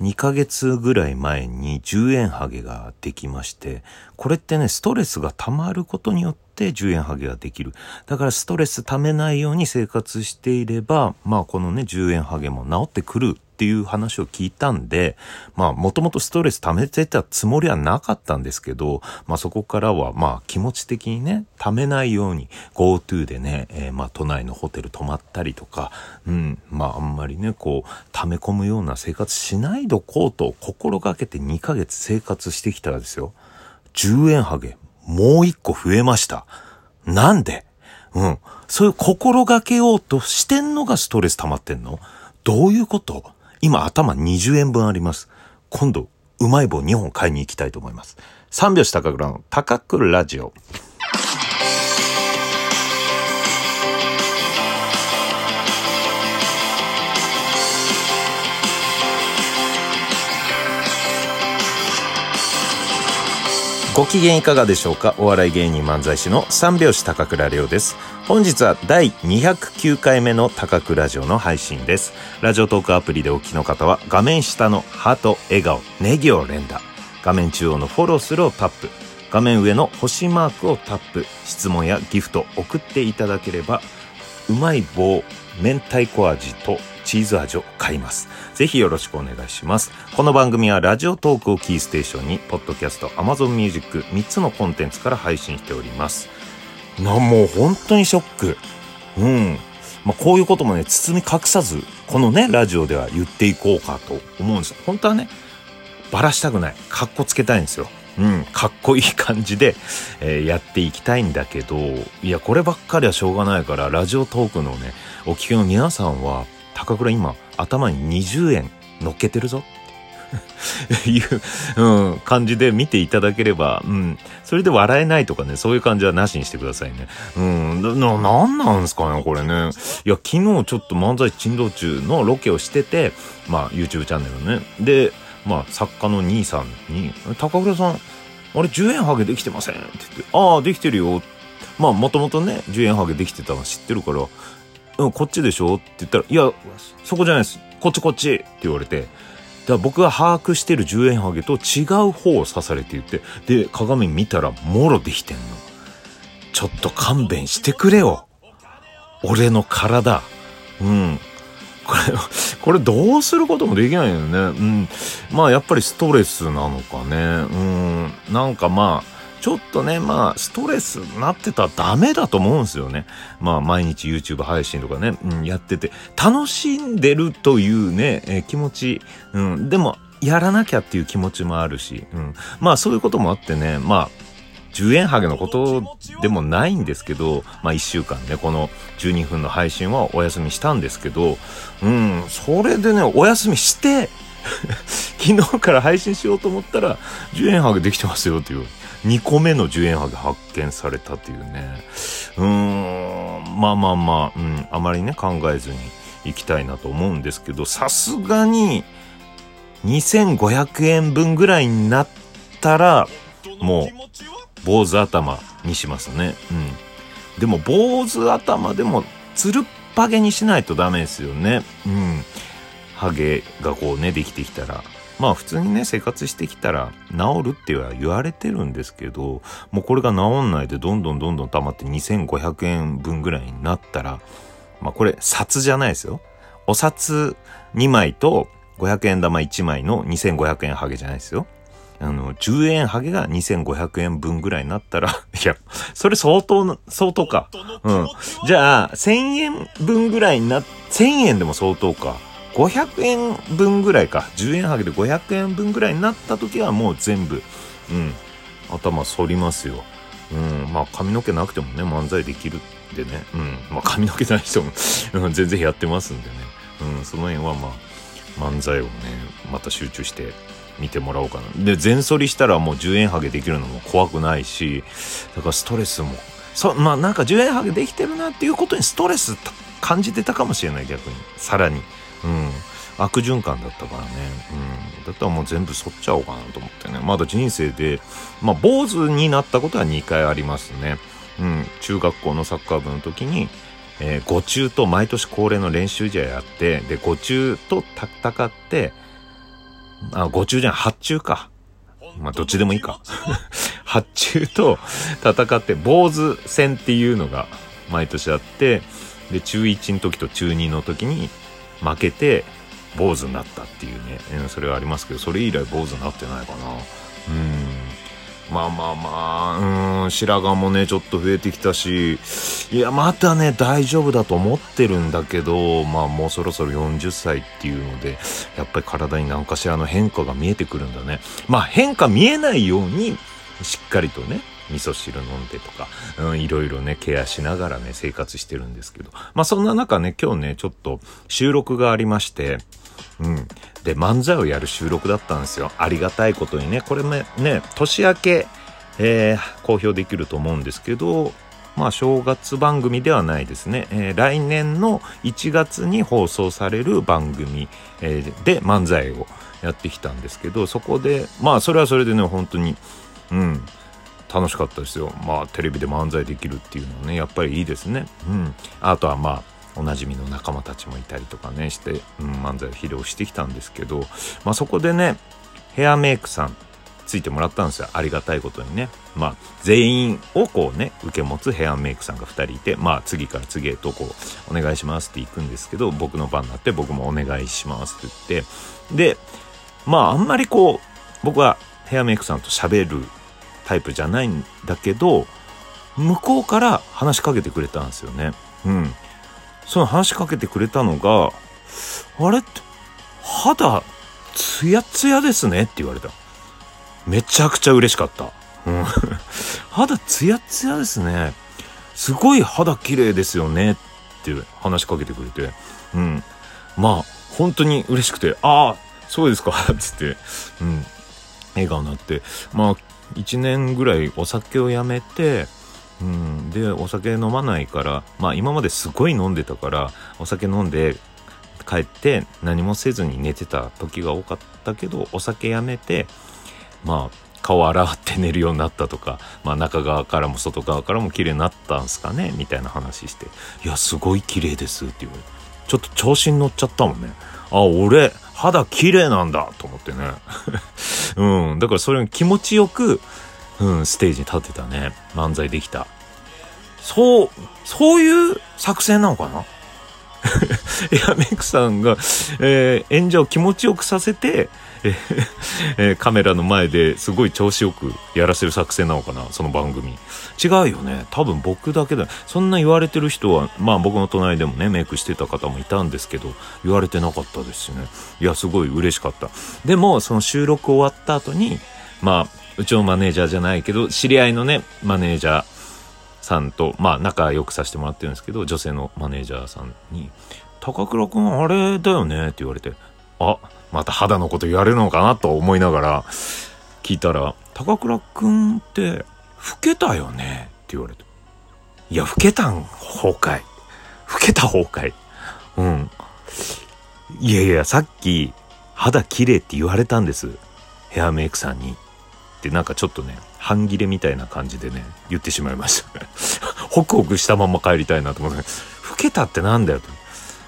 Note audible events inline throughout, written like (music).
2ヶ月ぐらい前に10円ハゲができまして、これってね、ストレスが溜まることによって10円ハゲができる。だからストレス溜めないように生活していれば、まあこのね、10円ハゲも治ってくるっていう話を聞いたんで、まあもともとストレス溜めてたつもりはなかったんですけど、まあそこからはまあ気持ち的にね、溜めないように GoTo でね、えー、まあ都内のホテル泊まったりとか、うん、まああんまりね、こう溜め込むような生活しないどこうと心がけて2ヶ月生活してきたらですよ、10円ハゲ、もう1個増えました。なんで？うん。そういう心がけようとしてんのがストレス溜まってんの？どういうこと？今頭20円分あります。今度、うまい棒2本買いに行きたいと思います。三拍子高倉の高倉ラジオ。ご機嫌いかがでしょうか？お笑い芸人漫才師の三拍子高倉涼です。本日は第209回目の高倉ラジオの配信です。ラジオトークアプリでお聞きの方は画面下のハート、笑顔、ネギを連打。画面中央のフォローするをタップ。画面上の星マークをタップ。質問やギフト送っていただければ、うまい棒、明太子味とチーズ味を買います。ぜひよろしくお願いします。この番組はラジオトークをキーステーションに、ポッドキャスト、アマゾンミュージック3つのコンテンツから配信しております。な、もう本当にショック。うん。まあ、こういうこともね、包み隠さず、このね、ラジオでは言っていこうかと思うんです。本当はね、ばらしたくない。かっこつけたいんですよ。うん、かっこいい感じで、えー、やっていきたいんだけど、いや、こればっかりはしょうがないから、ラジオトークのね、お聞きの皆さんは、高倉今、頭に20円乗っけてるぞ (laughs) いう、うん、感じで見ていただければ、うん、それで笑えないとかね、そういう感じはなしにしてくださいね。うん、な、なんなんすかね、これね。いや、昨日ちょっと漫才珍道中のロケをしてて、まあ、YouTube チャンネルね。で、まあ、作家の兄さんに、高倉さん、あれ、10円ハゲできてませんって言って、ああ、できてるよ。まあ、もともとね、10円ハゲできてたの知ってるから、うん、こっちでしょ？って言ったら、いや、そこじゃないです。こっちこっちって言われて、だ僕が把握してる10円ハゲと違う方を刺されて言って、で、鏡見たらもろできてんの。ちょっと勘弁してくれよ。俺の体。うん。これ、これどうすることもできないよね。うん。まあやっぱりストレスなのかね。うん。なんかまあ、ちょっとね、まあ、ストレスになってたらダメだと思うんですよね。まあ、毎日 YouTube 配信とかね、うん、やってて、楽しんでるというね、えー、気持ち、うん、でも、やらなきゃっていう気持ちもあるし、うん、まあ、そういうこともあってね、まあ、10円ハゲのことでもないんですけど、まあ1週間ね、この12分の配信はお休みしたんですけど、うん、それでね、お休みして、(laughs) 昨日から配信しようと思ったら、10円ハゲできてますよっていう。2個目の10円ハゲ発見されたというね。うーん、まあまあまあ、うん、あまりね、考えずに行きたいなと思うんですけど、さすがに2500円分ぐらいになったら、もう、坊主頭にしますね。うん。でも、坊主頭でも、つるっぱげにしないとダメですよね。うん。ハゲがこうね、できてきたら。まあ普通にね、生活してきたら治るっては言われてるんですけど、もうこれが治んないでどんどんどんどん溜まって2500円分ぐらいになったら、まあこれ札じゃないですよ。お札2枚と500円玉1枚の2500円ハゲじゃないですよ。あの、10円ハゲが2500円分ぐらいになったら、(laughs) いや、それ相当、相当か。うん。じゃあ、1000円分ぐらいにな、1000円でも相当か。500円分ぐらいか。10円ハゲで500円分ぐらいになった時はもう全部、うん、頭反りますよ。うん、まあ髪の毛なくてもね漫才できるんでね、うん、まあ髪の毛ない人も (laughs) 全然やってますんでね、うん、その辺はまあ漫才をねまた集中して見てもらおうかな。で全反りしたらもう10円ハゲできるのも怖くないしだからストレスもそまあなんか10円ハゲできてるなっていうことにストレス感じてたかもしれない逆に。さらに。うん。悪循環だったからね。うん。だったらもう全部剃っちゃおうかなと思ってね。まだ人生で、まあ、坊主になったことは2回ありますね。うん。中学校のサッカー部の時に、えー、五中と毎年恒例の練習試合やって、で、五中と戦って、あ、五中じゃん、八中か。まあ、どっちでもいいか。八中と戦って、坊主戦っていうのが毎年あって、で、中1の時と中2の時に負けて、坊主になったっていうね、それはありますけど、それ以来坊主になってないかな。うん。まあまあまあ、うん、白髪もね、ちょっと増えてきたし、いや、まだね、大丈夫だと思ってるんだけど、まあもうそろそろ40歳っていうので、やっぱり体に何かしらの変化が見えてくるんだね。まあ変化見えないように、しっかりとね、味噌汁飲んでとか、うん、いろいろね、ケアしながらね、生活してるんですけど。まあそんな中ね、今日ね、ちょっと収録がありまして、うん。で、漫才をやる収録だったんですよ。ありがたいことにね、これね、ね、年明け、えー、公表できると思うんですけど、まあ、正月番組ではないですね。えー、来年の1月に放送される番組、えー、で漫才をやってきたんですけど、そこで、まあ、それはそれでね、本当に、うん、楽しかったですよ。まあ、テレビで漫才できるっていうのはね、やっぱりいいですね。うん。あとはまあ、おなじみの仲間たちもいたりとかねして、うん、漫才を披露してきたんですけど、まあ、そこでねヘアメイクさんついてもらったんですよありがたいことにねまあ全員をこうね受け持つヘアメイクさんが2人いてまあ次から次へとこうお願いしますって行くんですけど僕の番になって僕もお願いしますって言ってでまああんまりこう僕はヘアメイクさんと喋るタイプじゃないんだけど向こうから話しかけてくれたんですよねうんその話しかけてくれたのが、あれって、肌、ツヤツヤですねって言われた。めちゃくちゃ嬉しかった。うん。(laughs) 肌ツヤツヤですね。すごい肌綺麗ですよねって話しかけてくれて。うん。まあ、本当に嬉しくて、ああ、そうですか (laughs) つって、うん。笑顔になって。まあ、1年ぐらいお酒をやめて、うん、でお酒飲まないからまあ今まですごい飲んでたからお酒飲んで帰って何もせずに寝てた時が多かったけどお酒やめてまあ顔洗って寝るようになったとか、まあ中側からも外側からも綺麗になったんすかねみたいな話して、いや、すごい綺麗ですって言われて、ちょっと調子に乗っちゃったもんね。あ、俺、肌綺麗なんだと思ってね。(laughs) うん。だからそれを気持ちよく、うん、ステージに立てたね。漫才できた。そう、そういう作戦なのかな？(laughs) エアメイクさんが、えー、演者を気持ちよくさせて、えー、カメラの前ですごい調子よくやらせる作戦なのかなその番組。違うよね。多分僕だけだ。そんな言われてる人は、まあ僕の隣でもね、メイクしてた方もいたんですけど、言われてなかったですしね。いや、すごい嬉しかった。でも、その収録終わった後に、まあ、うちのマネージャーじゃないけど、知り合いのね、マネージャーさんと、まあ仲良くさせてもらってるんですけど、女性のマネージャーさんに、高倉くんあれだよね？って言われて、あ、また肌のこと言われるのかなと思いながら聞いたら、高倉くんって老けたよね？って言われて。いや、老けたん崩壊。老けた崩壊。うん。いやいや、さっき肌綺麗って言われたんです。ヘアメイクさんに。ってなんかちょっとね、半切れみたいな感じでね、言ってしまいました。(laughs) ホクホクしたまま帰りたいなと思って、老けたってなんだよ？と。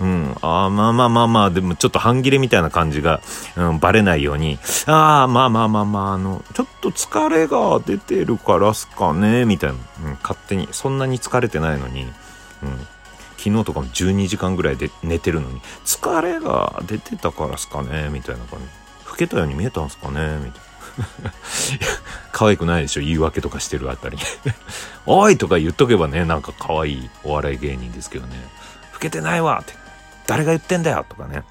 うん。ああ、まあまあまあまあ、でもちょっと半切れみたいな感じが、うん、バレないように、ああ、まあまあまあまあ、あの、ちょっと疲れが出てるからすかね、みたいな。うん、勝手に。そんなに疲れてないのに、うん。昨日とかも12時間ぐらいで寝てるのに、疲れが出てたからすかね、みたいな感じ。老けたように見えたんすかね、みたいな。(laughs) 可愛くないでしょ言い訳とかしてるあたり (laughs) おいとか言っとけばね、なんか可愛いお笑い芸人ですけどね。老けてないわって。誰が言ってんだよとかね。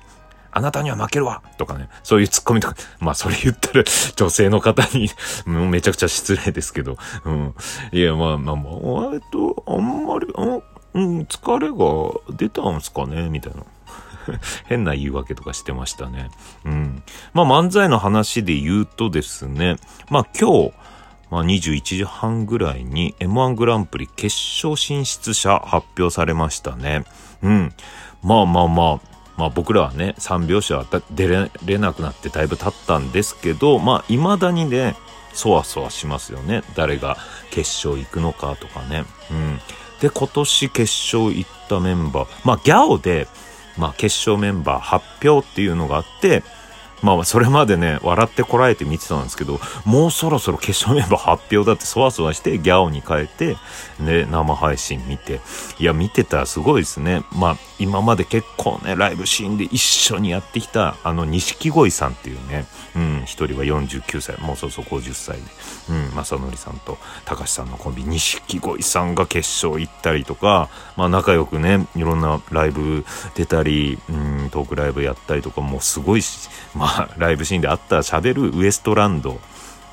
あなたには負けるわとかね。そういうツッコミとか。(laughs) まあそれ言ったら (laughs) 女性の方にも (laughs) うめちゃくちゃ失礼ですけど。うん。いや、まあまあまあ、えっと、あんまり、うん、疲れが出たんすかねみたいな。変な言い訳とかしてましたね。うん。まあ漫才の話で言うとですね、まあ今日、まあ21時半ぐらいに M1 グランプリ決勝進出者発表されましたね。うん。まあまあまあ、まあ僕らはね、3拍子は出れなくなってだいぶ経ったんですけど、まあ未だにね、そわそわしますよね。誰が決勝行くのかとかね。うん。で、今年決勝行ったメンバー、まあギャオで、まあ、決勝メンバー発表っていうのがあって、まあ、それまでね、笑ってこらえて見てたんですけど、もうそろそろ決勝メンバー発表だってそわそわしてギャオに変えて、ね、生配信見て。いや、見てたらすごいですね。まあ、今まで結構ね、ライブシーンで一緒にやってきた、あの、錦鯉さんっていうね、うん、一人は49歳、もうそろそろ50歳で、うん、正則さんと高橋さんのコンビ、錦鯉さんが決勝行ったりとか、まあ、仲良くね、いろんなライブ出たり、うん、トークライブやったりとか、もうすごいし、ま、ライブシーンであった喋るウエストランド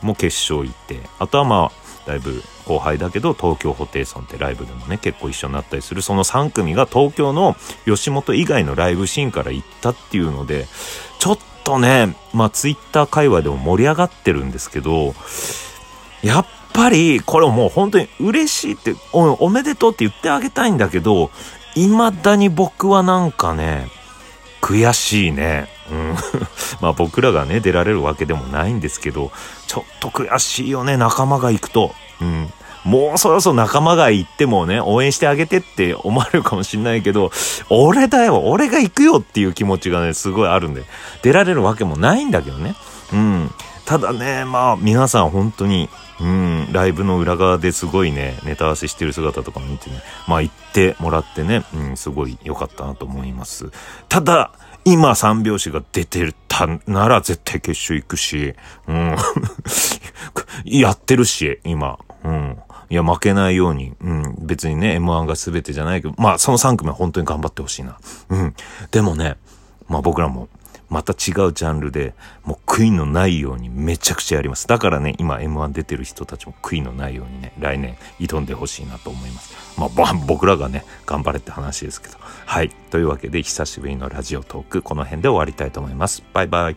も決勝行って、あとはまあ、だいぶ後輩だけど東京ホテイソンってライブでもね結構一緒になったりするその3組が東京の吉本以外のライブシーンから行ったっていうのでちょっとねまあツイッター界隈でも盛り上がってるんですけどやっぱりこれもう本当に嬉しいっておおめでとうって言ってあげたいんだけど未だに僕はなんかね悔しいね。うん。(laughs) まあ僕らがね、出られるわけでもないんですけど、ちょっと悔しいよね、仲間が行くと。うん。もうそろそろ仲間が行ってもね、応援してあげてって思われるかもしんないけど、俺だよ、俺が行くよっていう気持ちがね、すごいあるんで、出られるわけもないんだけどね。うん。ただね、まあ皆さん本当に、うん、ライブの裏側ですごいね、ネタ合わせしてる姿とか見てね、まあ行ってもらってね、うん、すごい良かったなと思います。ただ、今三拍子が出てたなら絶対決勝行くし、うん。(laughs) やってるし、今。うん。いや、負けないように。うん。別にね、M1 が全てじゃないけど、まあ、その3組は本当に頑張ってほしいな。うん。でもね、まあ僕らもまた違うジャンルで、もう悔いのないようにめちゃくちゃやります。だからね、今 M1 出てる人たちも悔いのないようにね、来年挑んでほしいなと思います。まあ、僕らがね、頑張れって話ですけど。はい。というわけで、久しぶりのラジオトーク、この辺で終わりたいと思います。バイバイ。